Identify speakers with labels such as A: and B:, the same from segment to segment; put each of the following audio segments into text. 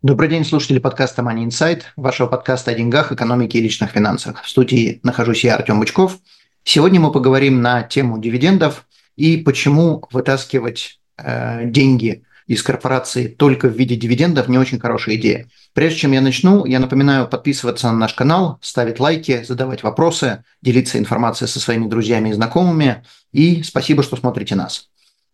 A: Добрый день, слушатели подкаста Money Insight, вашего подкаста о деньгах, экономике и личных финансах. В студии нахожусь я, Артем Бычков. Сегодня мы поговорим на тему дивидендов и почему вытаскивать э, деньги из корпорации только в виде дивидендов не очень хорошая идея. Прежде чем я начну, я напоминаю подписываться на наш канал, ставить лайки, задавать вопросы, делиться информацией со своими друзьями и знакомыми. И спасибо, что смотрите нас.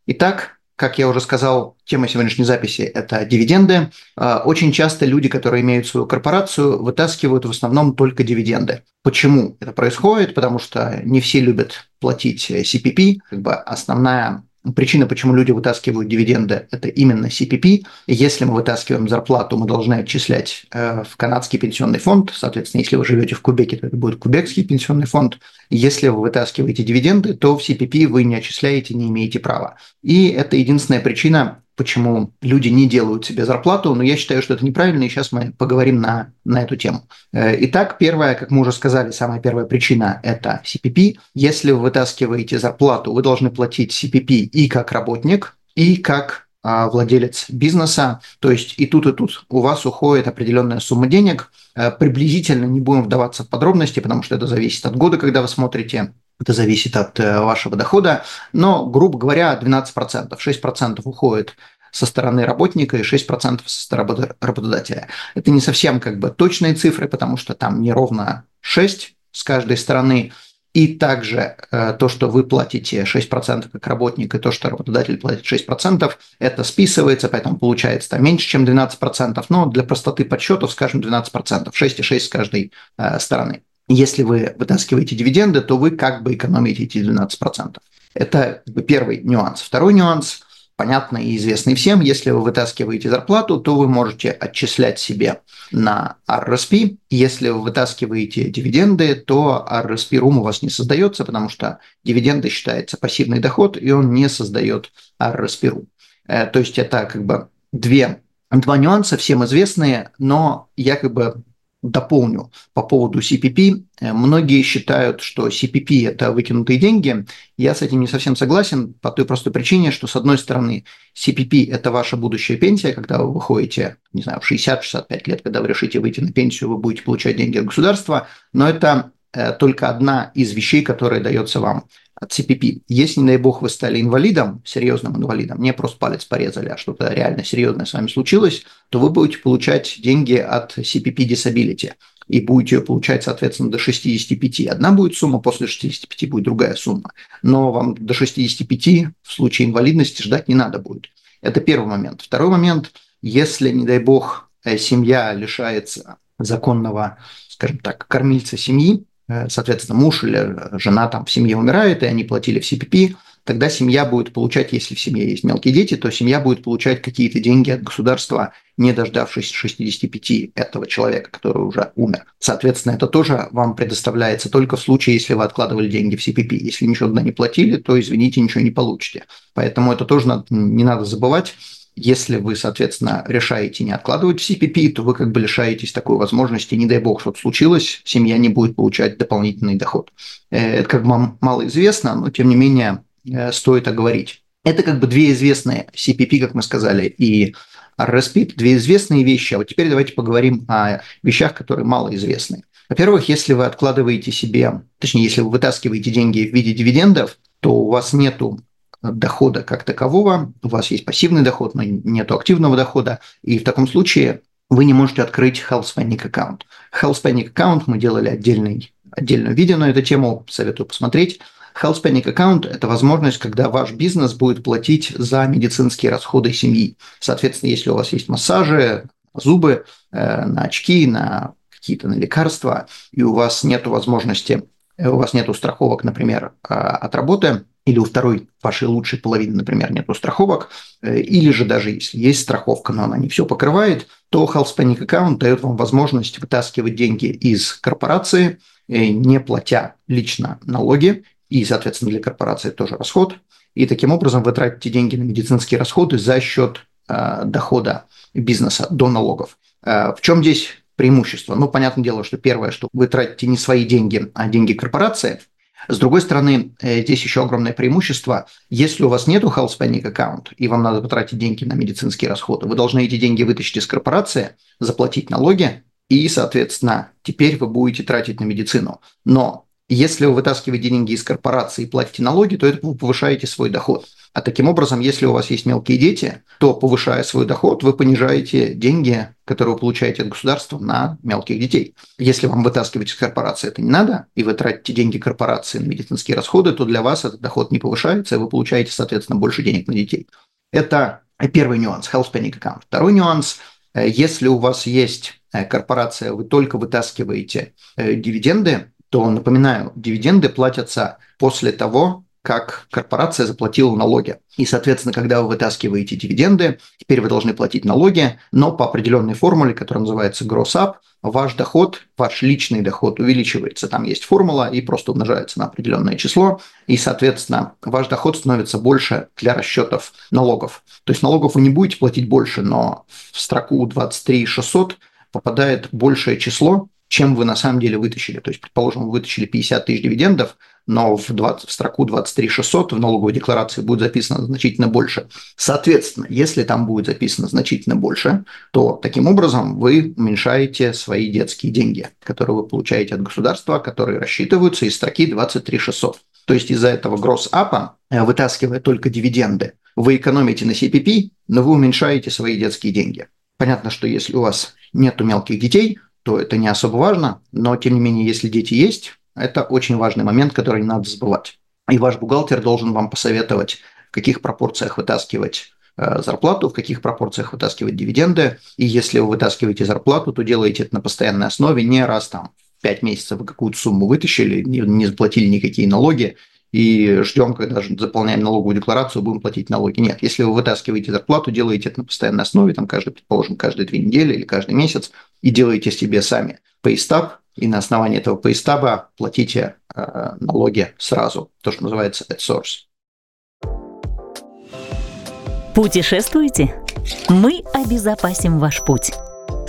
A: Итак, как я уже сказал, тема сегодняшней записи – это дивиденды. А, очень часто люди, которые имеют свою корпорацию, вытаскивают в основном только дивиденды. Почему это происходит? Потому что не все любят платить CPP. Как бы основная Причина, почему люди вытаскивают дивиденды, это именно CPP. Если мы вытаскиваем зарплату, мы должны отчислять э, в канадский пенсионный фонд. Соответственно, если вы живете в Кубеке, то это будет кубекский пенсионный фонд. Если вы вытаскиваете дивиденды, то в CPP вы не отчисляете, не имеете права. И это единственная причина, почему люди не делают себе зарплату, но я считаю, что это неправильно, и сейчас мы поговорим на, на эту тему. Э, итак, первая, как мы уже сказали, самая первая причина – это CPP. Если вы вытаскиваете зарплату, вы должны платить CPP и как работник, и как а, владелец бизнеса, то есть и тут, и тут у вас уходит определенная сумма денег, э, приблизительно не будем вдаваться в подробности, потому что это зависит от года, когда вы смотрите, это зависит от э, вашего дохода, но, грубо говоря, 12%, 6% уходит со стороны работника и 6% со стороны работодателя. Это не совсем как бы точные цифры, потому что там не ровно 6 с каждой стороны, и также э, то, что вы платите 6% как работник, и то, что работодатель платит 6%, это списывается, поэтому получается там меньше, чем 12%, но для простоты подсчетов скажем 12%, 6,6 с каждой э, стороны. Если вы вытаскиваете дивиденды, то вы как бы экономите эти 12%. Это первый нюанс. Второй нюанс, понятный и известный всем, если вы вытаскиваете зарплату, то вы можете отчислять себе на RSP. Если вы вытаскиваете дивиденды, то RSP рум у вас не создается, потому что дивиденды считается пассивный доход, и он не создает RSP рум. Э, то есть это как бы две, два нюанса, всем известные, но я как бы дополню по поводу CPP. Э, многие считают, что CPP – это выкинутые деньги. Я с этим не совсем согласен по той простой причине, что, с одной стороны, CPP – это ваша будущая пенсия, когда вы выходите, не знаю, в 60-65 лет, когда вы решите выйти на пенсию, вы будете получать деньги от государства, но это э, только одна из вещей, которая дается вам CPP. Если, не дай бог, вы стали инвалидом, серьезным инвалидом, не просто палец порезали, а что-то реально серьезное с вами случилось, то вы будете получать деньги от CPP Disability и будете ее получать, соответственно, до 65. Одна будет сумма, после 65 будет другая сумма. Но вам до 65 в случае инвалидности ждать не надо будет. Это первый момент. Второй момент, если, не дай бог, э, семья лишается законного, скажем так, кормильца семьи, соответственно, муж или жена там в семье умирает, и они платили в CPP, тогда семья будет получать, если в семье есть мелкие дети, то семья будет получать какие-то деньги от государства, не дождавшись 65 этого человека, который уже умер. Соответственно, это тоже вам предоставляется только в случае, если вы откладывали деньги в CPP. Если ничего туда не платили, то, извините, ничего не получите. Поэтому это тоже надо, не надо забывать. Если вы, соответственно, решаете не откладывать в CPP, то вы как бы лишаетесь такой возможности, не дай бог, что-то случилось, семья не будет получать дополнительный доход. Э, это как бы мало известно, но тем не менее э, стоит оговорить. Это как бы две известные CPP, как мы сказали, и RSP, две известные вещи. А вот теперь давайте поговорим о вещах, которые малоизвестны. Во-первых, если вы откладываете себе, точнее, если вы вытаскиваете деньги в виде дивидендов, то у вас нету дохода как такового, у вас есть пассивный доход, но нет активного дохода, и в таком случае вы не можете открыть Health Spending аккаунт. Health Spending аккаунт мы делали отдельный, отдельное видео на эту тему, советую посмотреть. Health Spending аккаунт – это возможность, когда ваш бизнес будет платить за медицинские расходы семьи. Соответственно, если у вас есть массажи, зубы, э, на очки, на какие-то на лекарства, и у вас нет возможности, у вас нет страховок, например, э, от работы, или у второй вашей лучшей половины, например, нет страховок, э, или же даже если есть страховка, но она не все покрывает, то Health Panic Account дает вам возможность вытаскивать деньги из корпорации, э, не платя лично налоги, и, соответственно, для корпорации тоже расход. И таким образом вы тратите деньги на медицинские расходы за счет э, дохода бизнеса до налогов. Э, в чем здесь преимущество? Ну, понятное дело, что первое, что вы тратите не свои деньги, а деньги корпорации. С другой стороны, э, здесь еще огромное преимущество. Если у вас нет health panic аккаунт и вам надо потратить деньги на медицинские расходы, вы должны эти деньги вытащить из корпорации, заплатить налоги, и, соответственно, теперь вы будете тратить на медицину. Но если вы вытаскиваете деньги из корпорации и платите налоги, то это вы повышаете свой доход. А таким образом, если у вас есть мелкие дети, то повышая свой доход, вы понижаете деньги, которые вы получаете от государства на мелких детей. Если вам вытаскивать из корпорации это не надо, и вы тратите деньги корпорации на медицинские расходы, то для вас этот доход не повышается, и вы получаете, соответственно, больше денег на детей. Это первый нюанс, health panic account. Второй нюанс, если у вас есть э, корпорация, вы только вытаскиваете э, дивиденды, то, напоминаю, дивиденды платятся после того, как корпорация заплатила налоги. И, соответственно, когда вы вытаскиваете дивиденды, теперь вы должны платить налоги, но по определенной формуле, которая называется gross up, ваш доход, ваш личный доход увеличивается. Там есть формула и просто умножается на определенное число. И, соответственно, ваш доход становится больше для расчетов налогов. То есть налогов вы не будете платить больше, но в строку 23 600 попадает большее число, чем вы на самом деле вытащили. То есть, предположим, вы вытащили 50 тысяч дивидендов, но в, 20, в строку 23 600 в налоговой декларации будет записано значительно больше. Соответственно, если там будет записано значительно больше, то таким образом вы уменьшаете свои детские деньги, которые вы получаете от государства, которые рассчитываются из строки 23 600. То есть из-за этого гросс-апа, э, вытаскивая только дивиденды, вы экономите на CPP, но вы уменьшаете свои детские деньги. Понятно, что если у вас нет мелких детей, то это не особо важно, но тем не менее, если дети есть, это очень важный момент, который не надо забывать. И ваш бухгалтер должен вам посоветовать, в каких пропорциях вытаскивать э, зарплату, в каких пропорциях вытаскивать дивиденды. И если вы вытаскиваете зарплату, то делаете это на постоянной основе, не раз там в 5 месяцев вы какую-то сумму вытащили, не, не заплатили никакие налоги, и ждем, когда заполняем налоговую декларацию, будем платить налоги. Нет, если вы вытаскиваете зарплату, делаете это на постоянной основе, там каждый, предположим, каждые две недели или каждый месяц, и делаете себе сами пейстаб, и на основании этого пейстаба платите э, налоги сразу, то, что называется at source.
B: Путешествуете? Мы обезопасим ваш путь.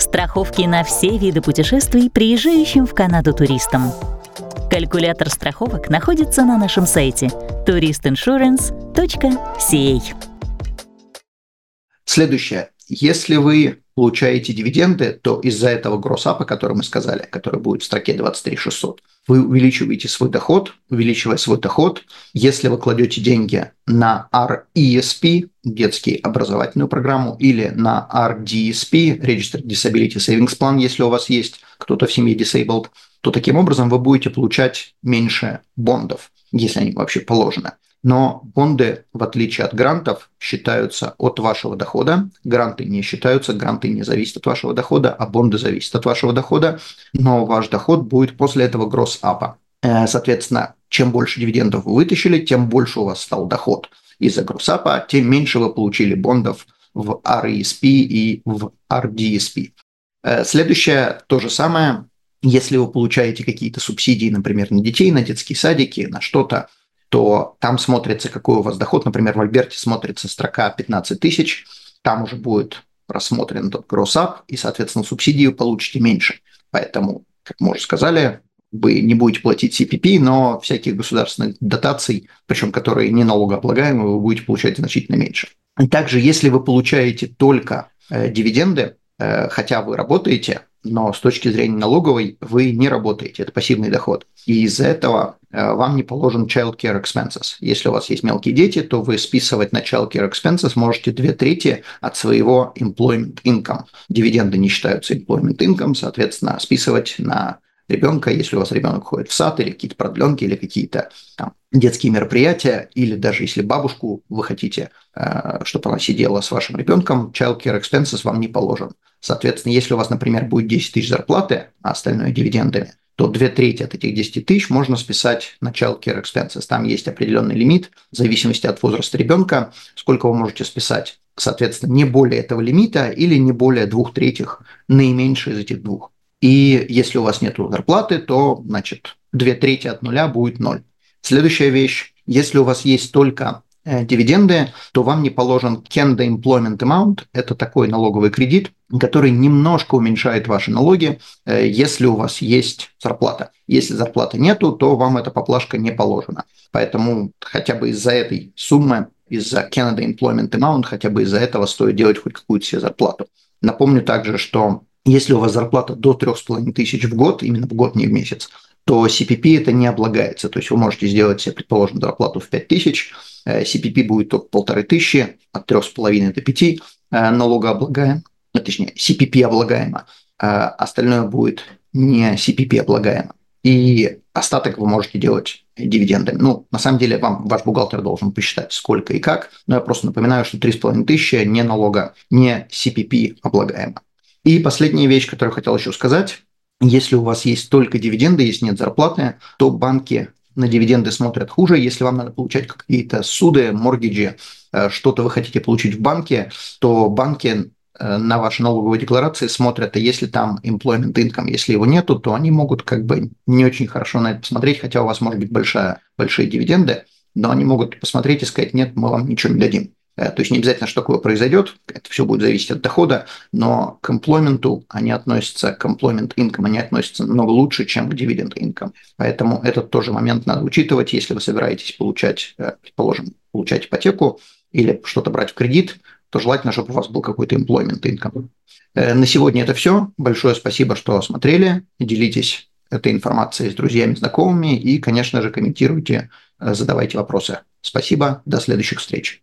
B: Страховки на все виды путешествий приезжающим в Канаду туристам – Калькулятор страховок находится на нашем сайте touristinsurance.ca.
A: Следующее. Если вы получаете дивиденды, то из-за этого гроссапа, который мы сказали, который будет в строке 23600, вы увеличиваете свой доход, увеличивая свой доход, если вы кладете деньги на RESP, детский образовательную программу, или на RDSP, Registered Disability Savings Plan, если у вас есть кто-то в семье disabled, то таким образом вы будете получать меньше бондов, если они вообще положены. Но бонды, в отличие от грантов, считаются от вашего дохода. Гранты не считаются, гранты не зависят от вашего дохода, а бонды зависят от вашего дохода. Но ваш доход будет после этого гросс-апа. Э, соответственно, чем больше дивидендов вы вытащили, тем больше у вас стал доход из-за гроссапа, тем меньше вы получили бондов в RESP и в RDSP. Э, следующее то же самое. Если вы получаете какие-то субсидии, например, на детей, на детские садики, на что-то, то там смотрится, какой у вас доход. Например, в Альберте смотрится строка 15 тысяч, там уже будет рассмотрен тот гроссап, и, соответственно, субсидию получите меньше. Поэтому, как мы уже сказали, вы не будете платить CPP, но всяких государственных дотаций, причем которые не налогооблагаемые, вы будете получать значительно меньше. И также, если вы получаете только э, дивиденды, э, хотя вы работаете, но с точки зрения налоговой вы не работаете, это пассивный доход. И из-за этого э, вам не положен child care expenses. Если у вас есть мелкие дети, то вы списывать на child care expenses можете две трети от своего employment income. Дивиденды не считаются employment income, соответственно, списывать на ребенка, если у вас ребенок ходит в сад или какие-то продленки или какие-то там, детские мероприятия, или даже если бабушку вы хотите, э, чтобы она сидела с вашим ребенком, child care expenses вам не положен. Соответственно, если у вас, например, будет 10 тысяч зарплаты, а остальное дивидендами, то две трети от этих 10 тысяч можно списать на child care expenses. Там есть определенный лимит в зависимости от возраста ребенка, сколько вы можете списать. Соответственно, не более этого лимита или не более двух третьих, наименьшее из этих двух. И если у вас нет зарплаты, то, значит, две трети от нуля будет ноль. Следующая вещь. Если у вас есть только Э, дивиденды, то вам не положен Canada Employment Amount. Это такой налоговый кредит, который немножко уменьшает ваши налоги, э, если у вас есть зарплата. Если зарплаты нету, то вам эта поплашка не положена. Поэтому хотя бы из-за этой суммы, из-за Canada Employment Amount, хотя бы из-за этого стоит делать хоть какую-то себе зарплату. Напомню также, что если у вас зарплата до 3,5 тысяч в год, именно в год, не в месяц, то CPP это не облагается. То есть вы можете сделать себе, предположим, зарплату в 5 тысяч, Э, CPP будет только полторы тысячи, от трех с половиной до пяти э, налогооблагаем, ну, точнее, CPP облагаемо, остальное будет не CPP облагаемо. И остаток вы можете делать дивидендами. Ну, на самом деле, вам ваш бухгалтер должен посчитать, сколько и как, но я просто напоминаю, что 3,5 тысячи не налога, не CPP облагаемо. И последняя вещь, которую хотел еще сказать, если у вас есть только дивиденды, если нет зарплаты, то банки на дивиденды смотрят хуже. Если вам надо получать какие-то суды, моргиджи, э, что-то вы хотите получить в банке, то банки э, на ваши налоговые декларации смотрят, а если там employment income, если его нету, то они могут как бы не очень хорошо на это посмотреть, хотя у вас может быть большая, большие дивиденды, но они могут посмотреть и сказать, нет, мы вам ничего не дадим. Э, то есть не обязательно, что такое произойдет, это все будет зависеть от дохода, но к эмплойменту они относятся, к employment income они относятся намного лучше, чем к dividend income. Поэтому этот тоже момент надо учитывать, если вы собираетесь получать, э, предположим, получать ипотеку или что-то брать в кредит, то желательно, чтобы у вас был какой-то employment income. Э, на сегодня это все. Большое спасибо, что смотрели. Делитесь этой информацией с друзьями, знакомыми и, конечно же, комментируйте, задавайте вопросы. Спасибо, до следующих встреч.